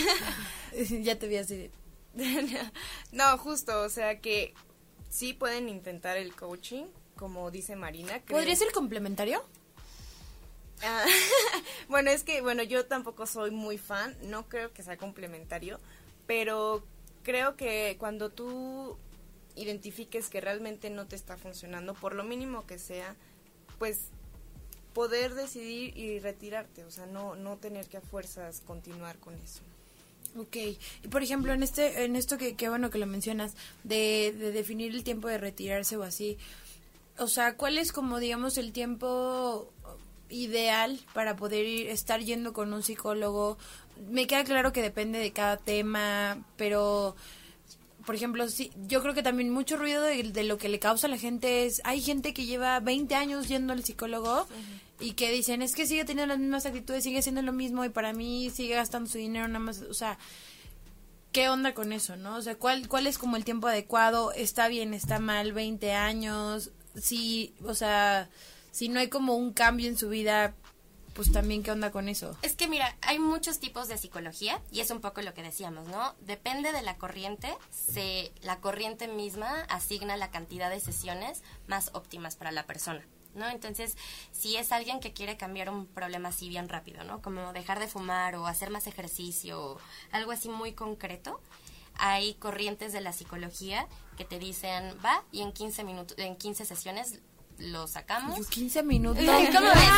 ya te vi así. No, justo, o sea que sí pueden intentar el coaching, como dice Marina. creo- ¿Podría ser complementario? Ah, bueno, es que, bueno, yo tampoco soy muy fan, no creo que sea complementario, pero creo que cuando tú identifiques que realmente no te está funcionando, por lo mínimo que sea, pues poder decidir y retirarte, o sea, no, no tener que a fuerzas continuar con eso. Ok, y por ejemplo, en este, en esto que, qué bueno que lo mencionas, de, de definir el tiempo de retirarse o así, o sea, ¿cuál es como, digamos, el tiempo ideal para poder ir, estar yendo con un psicólogo? Me queda claro que depende de cada tema, pero por ejemplo, sí, yo creo que también mucho ruido de, lo que le causa a la gente es, hay gente que lleva 20 años yendo al psicólogo y que dicen, es que sigue teniendo las mismas actitudes, sigue haciendo lo mismo y para mí sigue gastando su dinero nada más, o sea, ¿qué onda con eso, no? O sea, ¿cuál, cuál es como el tiempo adecuado? ¿Está bien, está mal, 20 años? Si, o sea, si no hay como un cambio en su vida, pues también qué onda con eso. Es que mira, hay muchos tipos de psicología y es un poco lo que decíamos, ¿no? Depende de la corriente, se la corriente misma asigna la cantidad de sesiones más óptimas para la persona. ¿No? Entonces, si es alguien que quiere cambiar un problema así bien rápido, ¿no? Como dejar de fumar o hacer más ejercicio o algo así muy concreto, hay corrientes de la psicología que te dicen, va, y en 15 minutos, en 15 sesiones lo sacamos. 15 minutos. ¿Cómo ves?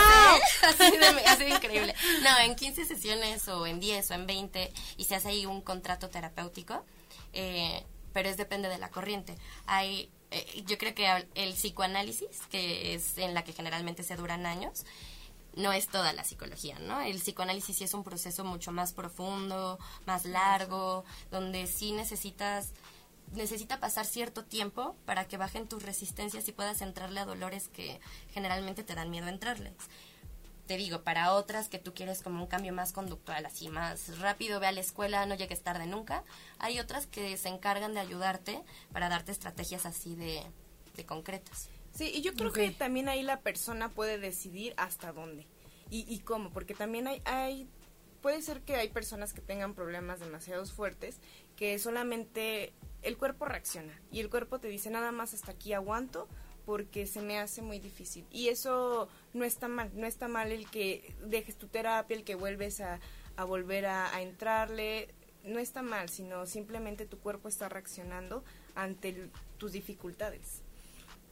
Así, de, así de increíble. No, en 15 sesiones o en 10 o en 20 y se hace ahí un contrato terapéutico, eh, pero es depende de la corriente. Hay eh, yo creo que el psicoanálisis, que es en la que generalmente se duran años, no es toda la psicología, ¿no? El psicoanálisis sí es un proceso mucho más profundo, más largo, donde sí necesitas necesita pasar cierto tiempo para que bajen tus resistencias y puedas entrarle a dolores que generalmente te dan miedo entrarles te digo, para otras que tú quieres como un cambio más conductual, así más rápido, ve a la escuela, no llegues tarde nunca, hay otras que se encargan de ayudarte para darte estrategias así de, de concretas. Sí, y yo creo que también ahí la persona puede decidir hasta dónde y, y cómo, porque también hay, hay, puede ser que hay personas que tengan problemas demasiado fuertes que solamente el cuerpo reacciona y el cuerpo te dice nada más hasta aquí aguanto porque se me hace muy difícil. Y eso no está mal, no está mal el que dejes tu terapia, el que vuelves a, volver a, entrarle, no está mal, sino simplemente tu cuerpo está reaccionando ante tus dificultades.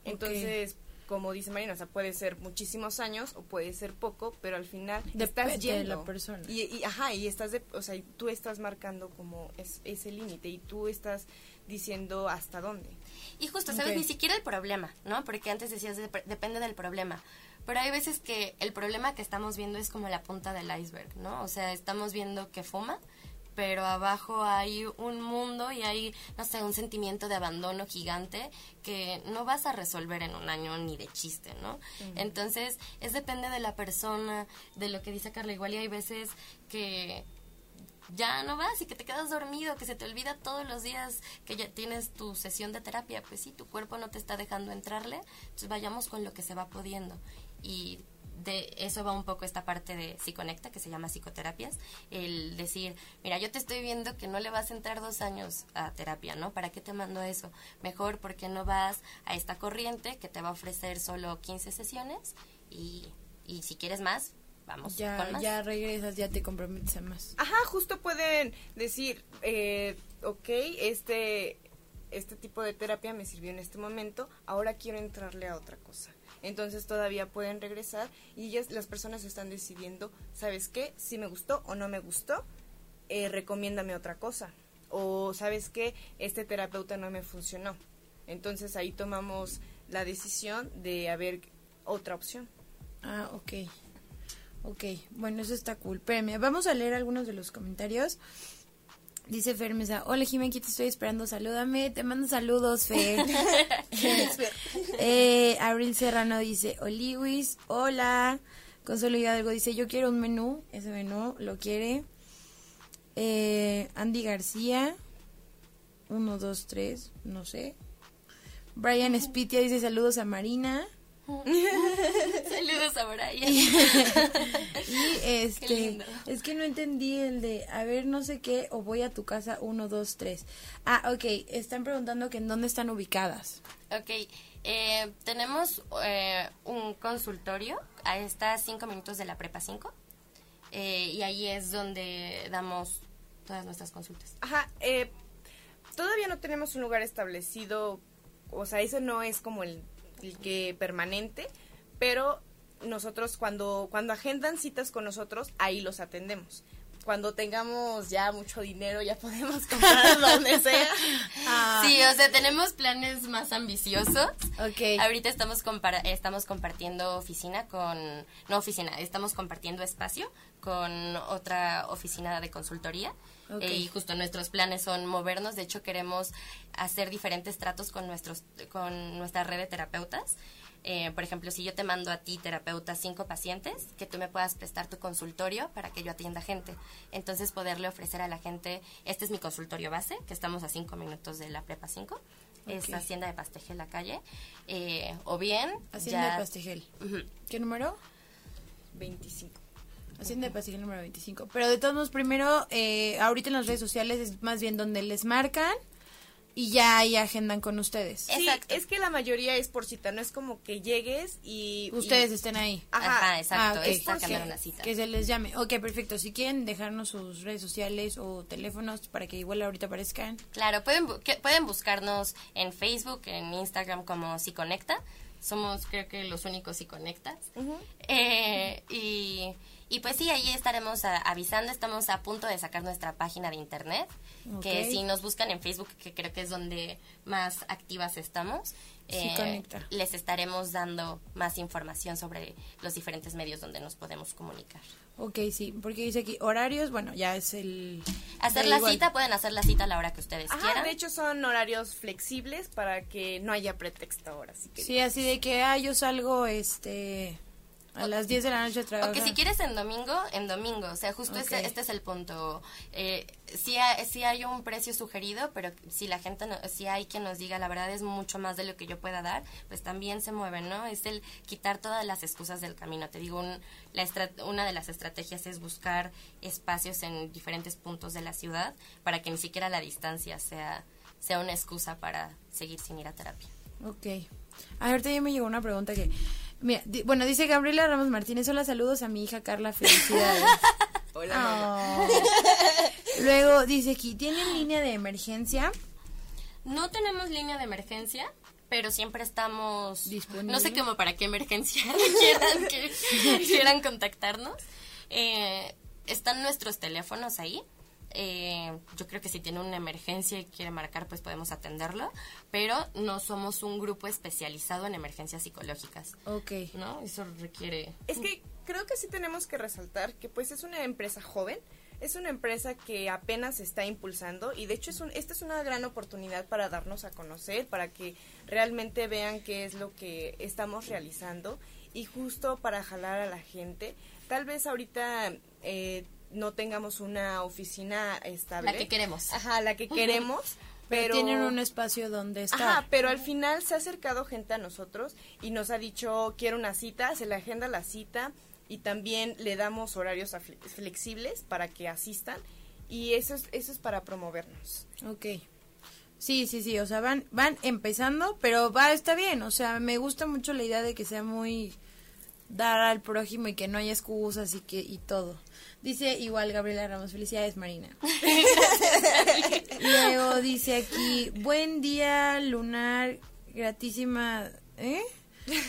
Entonces, como dice Marina, o sea, puede ser muchísimos años o puede ser poco, pero al final estás yendo. de la persona. Y, ajá, y estás de, o sea, tú estás marcando como es, ese límite y tú estás diciendo hasta dónde. Y justo, ¿sabes? Ni siquiera el problema, ¿no? Porque antes decías, depende del problema. Pero hay veces que el problema que estamos viendo es como la punta del iceberg, ¿no? O sea, estamos viendo que fuma, pero abajo hay un mundo y hay, no sé, un sentimiento de abandono gigante que no vas a resolver en un año ni de chiste, ¿no? Entonces, es depende de la persona, de lo que dice Carla. Igual y hay veces que ya no vas y que te quedas dormido, que se te olvida todos los días que ya tienes tu sesión de terapia, pues sí, tu cuerpo no te está dejando entrarle, entonces vayamos con lo que se va pudiendo. Y de eso va un poco esta parte de Psiconecta, que se llama psicoterapias, el decir, mira, yo te estoy viendo que no le vas a entrar dos años a terapia, ¿no? ¿Para qué te mando eso? Mejor porque no vas a esta corriente que te va a ofrecer solo 15 sesiones y, y si quieres más, vamos ya, Ya regresas, ya te comprometes a más. Ajá, justo pueden decir, eh, ok, este, este tipo de terapia me sirvió en este momento, ahora quiero entrarle a otra cosa. Entonces todavía pueden regresar y ya las personas están decidiendo, ¿sabes qué? Si me gustó o no me gustó, eh, recomiéndame otra cosa. O ¿sabes qué? Este terapeuta no me funcionó. Entonces ahí tomamos la decisión de haber otra opción. Ah, ok. Ok, bueno, eso está cool. Espérame, vamos a leer algunos de los comentarios. Dice Fermesa, hola Jiménez, te estoy esperando, salúdame, te mando saludos, Fer. eh, Abril Serrano dice, Oliwis, hola. Consuelo Hidalgo dice, yo quiero un menú, ese menú lo quiere. Eh, Andy García, uno, dos, tres, no sé. Brian Spitia dice, saludos a Marina. Saludos a Brian. y este, es que no entendí el de, a ver, no sé qué, o voy a tu casa, uno, dos, tres. Ah, ok, están preguntando que en dónde están ubicadas. Ok, eh, tenemos eh, un consultorio, a está cinco minutos de la prepa 5, eh, y ahí es donde damos todas nuestras consultas. Ajá, todavía no tenemos un lugar establecido o sea, eso no es como el, el que permanente, pero nosotros cuando, cuando agendan citas con nosotros, ahí los atendemos cuando tengamos ya mucho dinero ya podemos comprar donde sea. Ah. Sí, o sea, tenemos planes más ambiciosos. Ok. Ahorita estamos, compara estamos compartiendo oficina con, no oficina, estamos compartiendo espacio con otra oficina de consultoría. Eh, y justo nuestros planes son movernos. De hecho, queremos hacer diferentes tratos con, nuestros, con nuestra red de terapeutas. Eh, por ejemplo, si yo te mando a ti, terapeuta, cinco pacientes, que tú me puedas prestar tu consultorio para que yo atienda gente. Entonces, poderle ofrecer a la gente, este es mi consultorio base, que estamos a cinco minutos de la Prepa 5, es Hacienda de Pastegel, la calle. Eh, o bien... Hacienda de Pastegel. ¿Qué número? 25. Hacienda de Pastegel número 25. Pero de todos modos, primero, eh, ahorita en las redes sociales es más bien donde les marcan y ya ahí agendan con ustedes. Sí, es que la mayoría es por cita, no es como que llegues y... Ustedes estén ahí. Ajá, exacto, ah, es una cita. Que se les llame. Ok, perfecto. Si quieren dejarnos sus redes sociales o teléfonos para que igual ahorita aparezcan. Claro, pueden, pueden buscarnos en Facebook, en Instagram como Si Conecta. Somos creo que los únicos Si Conectas. eh, y y pues sí, ahí estaremos avisando, estamos a punto de sacar nuestra página de internet, que si nos buscan en Facebook, que creo que es donde más activas estamos, eh, les estaremos dando más información sobre los diferentes medios donde nos podemos comunicar. Ok, sí, porque dice aquí horarios, bueno, ya es el... Hacer la cita, pueden hacer la cita a la hora que ustedes quieran. De hecho, son horarios flexibles para que no haya pretexto ahora. Sí, así de que, ah, yo salgo, este a las 10 de la noche trabajar. O que si quieres en domingo, en domingo. O sea, justo este, este, es el punto. Eh, sí, hay, hay un precio sugerido, pero si la gente, no, si hay quien nos diga la verdad es mucho más de lo que yo pueda dar, pues también se mueven, ¿no? Es el quitar todas las excusas del camino. Te digo, la una de las estrategias es buscar espacios en diferentes puntos de la ciudad para que ni siquiera la distancia sea, sea una excusa para seguir sin ir a terapia. Ok. Ahorita ya me llegó una pregunta que bueno, dice Gabriela Ramos Martínez, hola, saludos a mi hija Carla, felicidades. hola, Luego dice aquí, ¿tienen línea de emergencia? No tenemos línea de emergencia, pero siempre estamos disponibles. No sé cómo para qué emergencia quieran, que, quieran contactarnos. Eh, están nuestros teléfonos ahí. Eh, yo creo que si tiene una emergencia y quiere marcar, pues podemos atenderlo, pero no somos un grupo especializado en emergencias psicológicas. Ok. ¿No? Eso requiere... Es que creo que sí tenemos que resaltar que pues es una empresa joven, es una empresa que apenas se está impulsando y de hecho es un, esta es una gran oportunidad para darnos a conocer, para que realmente vean qué es lo que estamos realizando y justo para jalar a la gente. Tal vez ahorita eh, no tengamos una oficina estable. La que queremos. Ajá, la que queremos. Pero, tienen un espacio donde estar. Ajá, pero al final se ha acercado gente a nosotros y nos ha dicho, quiero una cita, se le agenda la cita y también le damos horarios flexibles para que asistan y eso es, eso es para promovernos. Ok. Sí, sí, sí, o sea, van, van empezando, pero va, está bien, o sea, me gusta mucho la idea de que sea muy dar al prójimo y que no haya excusas y que y todo. Dice igual Gabriela Ramos, felicidades Marina. Luego dice aquí, buen día lunar, gratísima, ¿eh?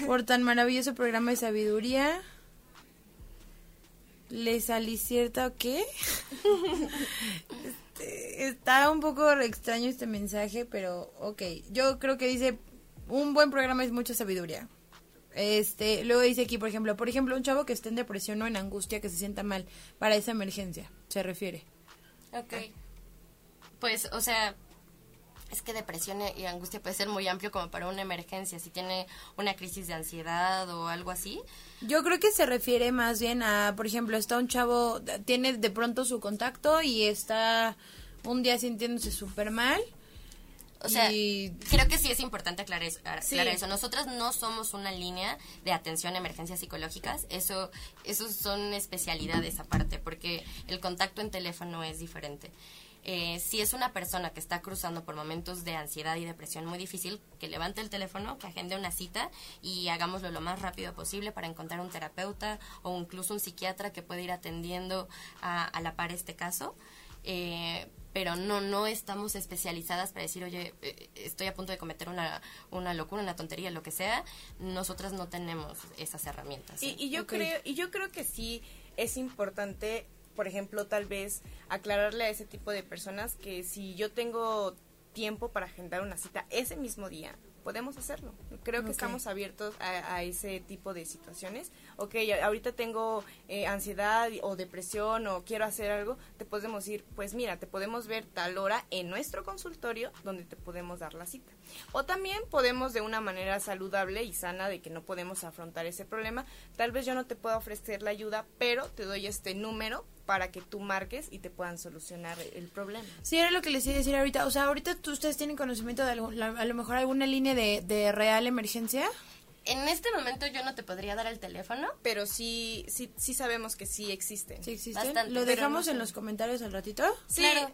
Por tan maravilloso programa de sabiduría. ¿Le salí cierta o qué? Este, está un poco extraño este mensaje, pero ok. Yo creo que dice, un buen programa es mucha sabiduría. Este, luego dice aquí, por ejemplo, por ejemplo, un chavo que esté en depresión o en angustia, que se sienta mal, para esa emergencia, se refiere. Ok. Pues, o sea, es que depresión y angustia puede ser muy amplio como para una emergencia. Si tiene una crisis de ansiedad o algo así. Yo creo que se refiere más bien a, por ejemplo, está un chavo, tiene de pronto su contacto y está un día sintiéndose súper mal o sea, creo que sí es importante aclarar, eso, eso. Nosotras no somos una línea de atención a emergencias psicológicas. Eso, eso son especialidades aparte, porque el contacto en teléfono es diferente. Eh, si es una persona que está cruzando por momentos de ansiedad y depresión muy difícil, que levante el teléfono, que agende una cita y hagámoslo lo más rápido posible para encontrar un terapeuta o incluso un psiquiatra que pueda ir atendiendo a, a la par este caso. Eh, pero no, no estamos especializadas para decir, oye, eh, estoy a punto de cometer una, una locura, una tontería, lo que sea. Nosotras no tenemos esas herramientas. Y, ¿eh? y yo creo y yo creo que sí es importante, por ejemplo, tal vez aclararle a ese tipo de personas que si yo tengo tiempo para agendar una cita ese mismo día, podemos hacerlo. Creo que estamos abiertos a, a ese tipo de situaciones. Ok, ahorita tengo eh, ansiedad o depresión o quiero hacer algo, te podemos decir, pues mira, te podemos ver tal hora en nuestro consultorio donde te podemos dar la cita. O también podemos de una manera saludable y sana de que no podemos afrontar ese problema. Tal vez yo no te pueda ofrecer la ayuda, pero te doy este número para que tú marques y te puedan solucionar el problema. Sí, era lo que les iba a decir ahorita. O sea, ahorita tú, ustedes tienen conocimiento de algo- la- a lo mejor alguna línea de, de real emergencia. En este momento yo no te podría dar el teléfono. Pero sí, sí, sí sabemos que sí existen. Sí, existen. Bastante, lo dejamos no en sé. los comentarios al ratito. Sí, Claro.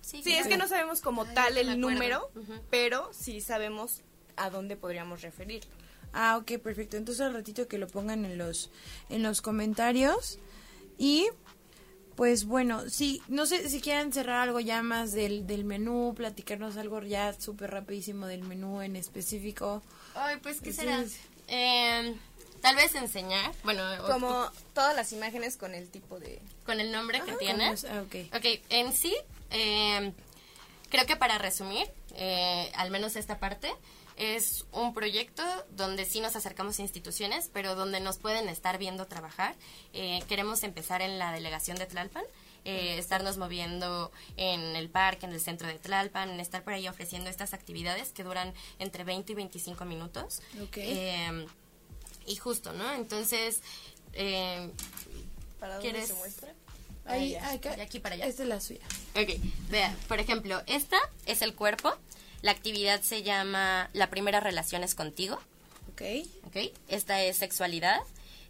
sí, claro. es que no sabemos como tal el número, pero sí sabemos a dónde podríamos referirlo. Ah, ok, perfecto. Entonces al ratito que lo pongan en los, en los comentarios. Y pues bueno, sí, no sé si quieren cerrar algo ya más del, del menú, platicarnos algo ya súper rapidísimo del menú en específico. Ay, pues, ¿qué será? sí. Eh, tal vez enseñar, bueno, o- Como todas las imágenes con el tipo de... con el nombre que ¿Cómo tiene. es? Ah, ok. Ok, en sí, eh, creo que para resumir, eh, al menos esta parte, es un proyecto donde sí nos acercamos a instituciones, pero donde nos pueden estar viendo trabajar. Eh, queremos empezar en la delegación de Tlalpan, eh, estarnos moviendo en el parque, en el centro de Tlalpan, estar por ahí ofreciendo estas actividades que duran entre 20 y 25 minutos. Ok. Eh, y justo, ¿no? Entonces, eh, ¿Para dónde ¿Quieres? se muestra? Ahí, ya. acá. De aquí para allá. Esta es la suya. Ok, vea, por ejemplo, esta es el cuerpo. La actividad se llama La primera relación es contigo. Ok. Ok, esta es sexualidad.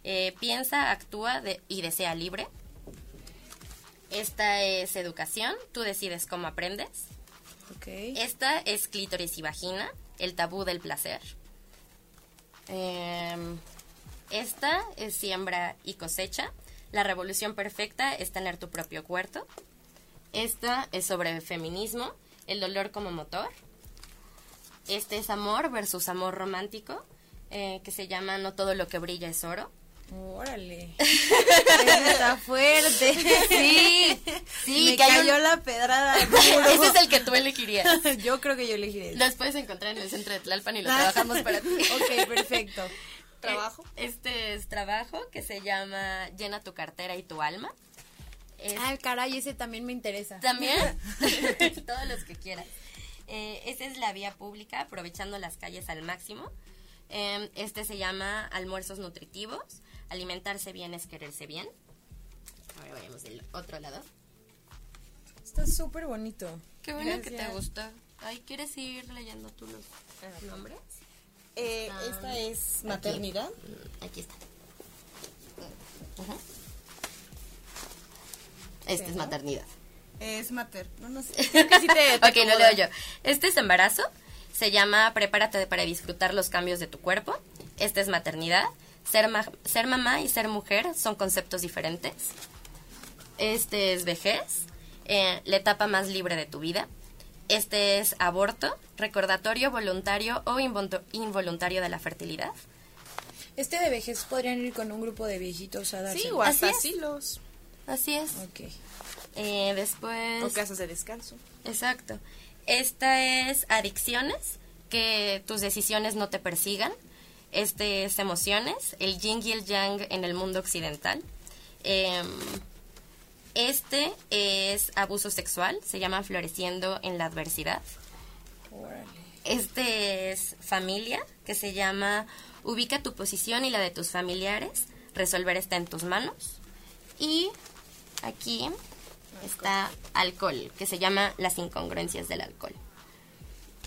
Eh, piensa, actúa de- y desea libre. Esta es educación. Tú decides cómo aprendes. Esta es clítoris y vagina. El tabú del placer. Em, esta es siembra y cosecha. La revolución perfecta es tener tu propio cuarto. Esta es sobre feminismo, el dolor como motor. Este es amor versus amor romántico, eh, que se llama No todo lo que brilla es oro. Órale. Está fuerte. Sí, sí, Me que hay cayó un- la pedrada. Ese es el que tú elegirías. Yo creo que yo elegiré. ese. Los puedes encontrar en el centro de Tlalpan y lo trabajamos para ti. ok, perfecto. ¿Trabajo? Eh, Este es trabajo que se llama Llena tu cartera y tu alma. Es- Ah, caray, ese también me interesa. También, todos los que quieras. Eh, esta es la vía pública, aprovechando las calles al máximo. Eh, este se llama almuerzos nutritivos. Alimentarse bien es quererse bien. Ahora vayamos del otro lado. Está súper bonito. Qué bueno que te gustó. Ay, ¿quieres ir leyendo tú los nombres? Eh, Ah, esta es maternidad. Mm, Aquí está. Ujú. Esta es maternidad. Es mater. No, no sé. Creo que sí te, te ok, lo leo yo. Este es embarazo. Se llama Prepárate para disfrutar los cambios de tu cuerpo. Este es maternidad. Ser, ma- ser mamá y ser mujer son conceptos diferentes. Este es vejez. eh, la etapa más libre de tu vida. Este es aborto, recordatorio voluntario o involuntario de la fertilidad. Este de vejez podrían ir con un grupo de viejitos a darse. Sí, o hasta Así es. asilos. Así es. Ok. Eh, después... O casas de descanso. Exacto. Esta es adicciones, que tus decisiones no te persigan. Este es emociones, el yin y el yang en el mundo occidental. Em, este es abuso sexual, se llama floreciendo en la adversidad. Este es familia, que se llama ubica tu posición y la de tus familiares, resolver está en tus manos. Y aquí está alcohol, que se llama las incongruencias del alcohol.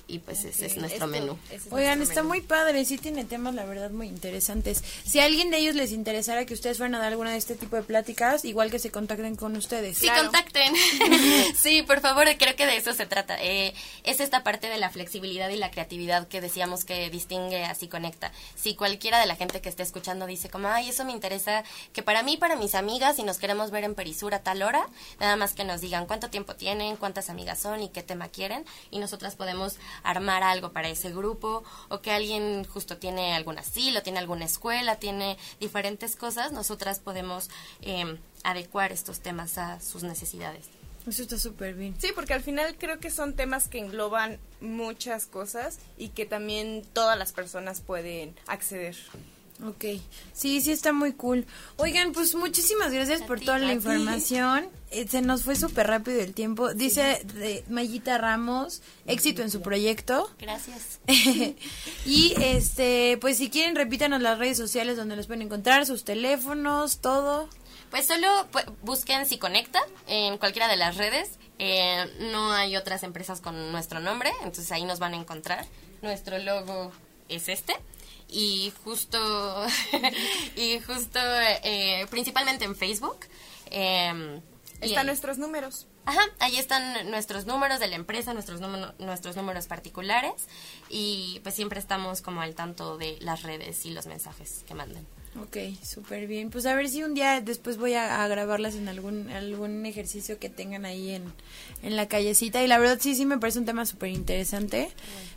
Y pues ese es nuestro menú. Oigan, está muy padre, sí tiene temas, la verdad, muy interesantes. Si a alguien de ellos les interesara que ustedes fueran a dar alguna de este tipo de pláticas, igual que se contacten con ustedes. Sí, contacten. sí, por favor, creo que de eso se trata. Eh, es esta parte de la flexibilidad y la creatividad que decíamos que distingue así conecta. Si cualquiera de la gente que esté escuchando dice como, ay, eso me interesa, que para mí, para mis amigas, y nos queremos ver en Perisura a tal hora, nada más que nos digan cuánto tiempo tienen, cuántas amigas son y qué tema quieren, y nosotras podemos armar algo para ese grupo o que alguien justo tiene algún asilo, tiene alguna escuela, tiene diferentes cosas, nosotras podemos eh, adecuar estos temas a sus necesidades. Eso está súper bien. Sí, porque al final creo que son temas que engloban muchas cosas y que también todas las personas pueden acceder. Ok, sí, sí está muy cool. Oigan, pues muchísimas gracias por toda la información. Eh, se nos fue súper rápido el tiempo. Dice de Mayita Ramos, éxito en su proyecto. Gracias. y este, pues si quieren repítanos las redes sociales donde los pueden encontrar, sus teléfonos, todo. Pues solo busquen si conecta en cualquiera de las redes. Eh, no hay otras empresas con nuestro nombre, entonces ahí nos van a encontrar. Nuestro logo es este y justo y justo eh, principalmente en Facebook eh, están nuestros números Ajá, ahí están nuestros números de la empresa, nuestros, nuestros números particulares y pues siempre estamos como al tanto de las redes y los mensajes que manden. Ok, súper bien. Pues a ver si un día después voy a, grabarlas en algún algún ejercicio que tengan ahí en, en la callecita. Y la verdad sí, sí me parece un tema súper interesante.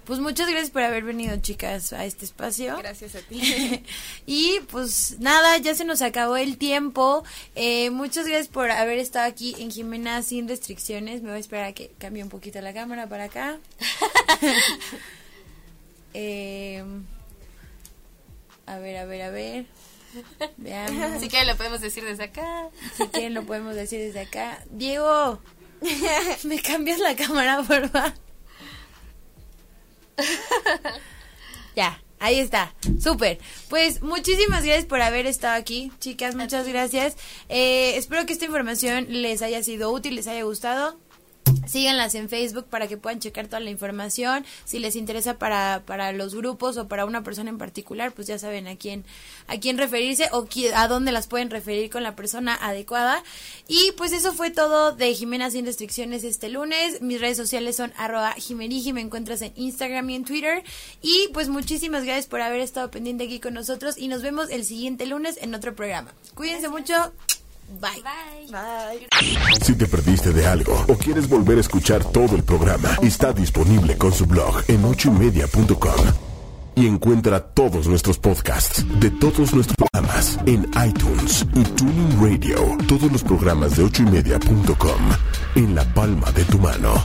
Pues muchas gracias por haber venido, chicas, a este espacio. Gracias a ti. y pues nada, ya se nos acabó el tiempo. Eh, muchas gracias por haber estado aquí en Jimena sin restricciones. Me voy a esperar a que cambie un poquito la cámara para acá. eh, a ver, a ver, a ver. Veamos. Si quieren lo podemos decir desde acá. Si quieren lo podemos decir desde acá. Diego, ¿me cambias la cámara, por favor? ya, ahí está. Súper. Pues muchísimas gracias por haber estado aquí, chicas. Muchas gracias. Eh, espero que esta información les haya sido útil, les haya gustado. Síganlas en Facebook para que puedan checar toda la información. Si les interesa para, para los grupos o para una persona en particular, pues ya saben a quién, a quién referirse o a dónde las pueden referir con la persona adecuada. Y pues eso fue todo de Jimena Sin Restricciones este lunes. Mis redes sociales son arroba jimerigi, me encuentras en Instagram y en Twitter. Y pues muchísimas gracias por haber estado pendiente aquí con nosotros y nos vemos el siguiente lunes en otro programa. Cuídense mucho. Bye. Bye. Si te perdiste de algo o quieres volver a escuchar todo el programa, está disponible con su blog en ochoymedia.com. Y encuentra todos nuestros podcasts de todos nuestros programas en iTunes y Tuning Radio. Todos los programas de ochoymedia.com en la palma de tu mano.